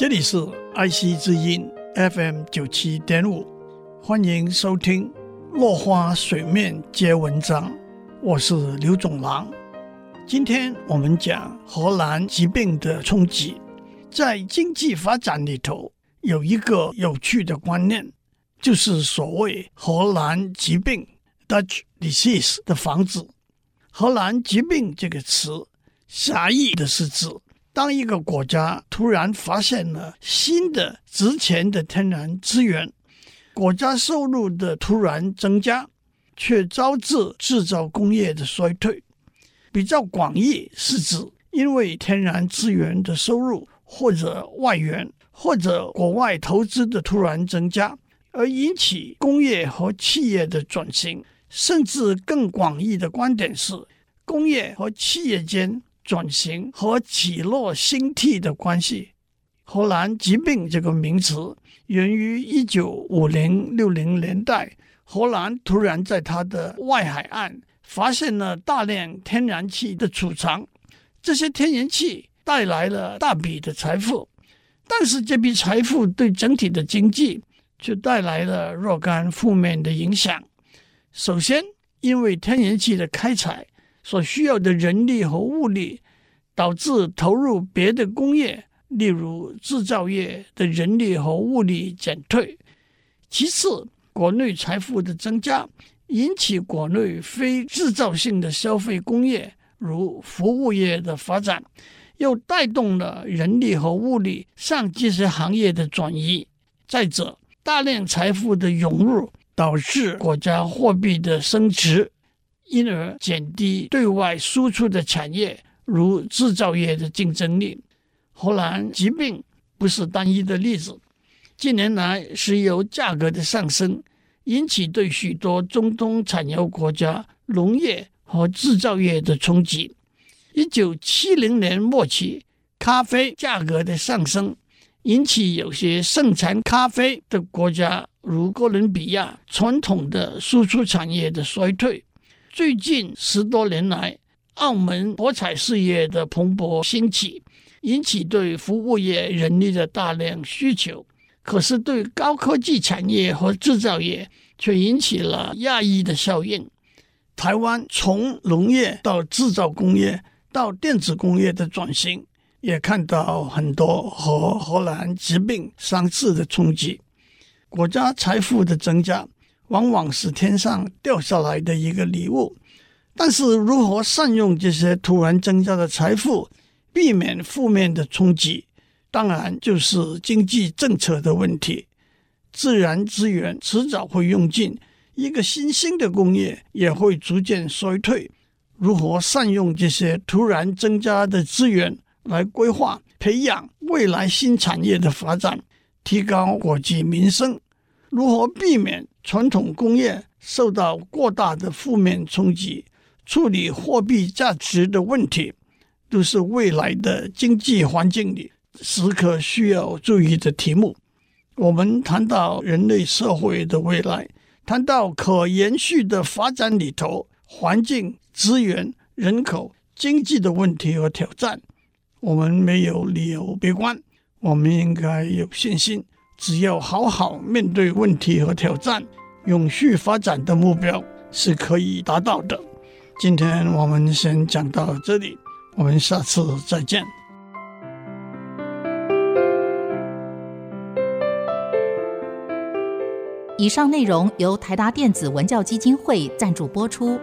这里是爱惜之音 FM 九七点五，欢迎收听《落花水面皆文章》，我是刘总郎。今天我们讲荷兰疾病的冲击。在经济发展里头，有一个有趣的观念，就是所谓荷兰疾病 （Dutch disease） 的防治。荷兰疾病这个词，狭义的是指。当一个国家突然发现了新的值钱的天然资源，国家收入的突然增加，却招致制造工业的衰退。比较广义是指因为天然资源的收入或者外援或者国外投资的突然增加，而引起工业和企业的转型。甚至更广义的观点是，工业和企业间。转型和起落兴替的关系。荷兰疾病这个名词源于一九五零六零年代，荷兰突然在它的外海岸发现了大量天然气的储藏，这些天然气带来了大笔的财富，但是这笔财富对整体的经济却带来了若干负面的影响。首先，因为天然气的开采。所需要的人力和物力，导致投入别的工业，例如制造业的人力和物力减退。其次，国内财富的增加，引起国内非制造性的消费工业，如服务业的发展，又带动了人力和物力向这些行业的转移。再者，大量财富的涌入，导致国家货币的升值。因而减低对外输出的产业，如制造业的竞争力。荷兰疾病不是单一的例子，近年来石油价格的上升，引起对许多中东产油国家农业和制造业的冲击。一九七零年末期，咖啡价格的上升，引起有些盛产咖啡的国家，如哥伦比亚传统的输出产业的衰退。最近十多年来，澳门博彩事业的蓬勃兴起，引起对服务业人力的大量需求。可是，对高科技产业和制造业却引起了压抑的效应。台湾从农业到制造工业到电子工业的转型，也看到很多和荷兰疾病相似的冲击。国家财富的增加。往往是天上掉下来的一个礼物，但是如何善用这些突然增加的财富，避免负面的冲击，当然就是经济政策的问题。自然资源迟早会用尽，一个新兴的工业也会逐渐衰退。如何善用这些突然增加的资源来规划、培养未来新产业的发展，提高国计民生？如何避免传统工业受到过大的负面冲击？处理货币价值的问题，都是未来的经济环境里时刻需要注意的题目。我们谈到人类社会的未来，谈到可延续的发展里头，环境、资源、人口、经济的问题和挑战，我们没有理由悲观，我们应该有信心。只要好好面对问题和挑战，永续发展的目标是可以达到的。今天我们先讲到这里，我们下次再见。以上内容由台达电子文教基金会赞助播出。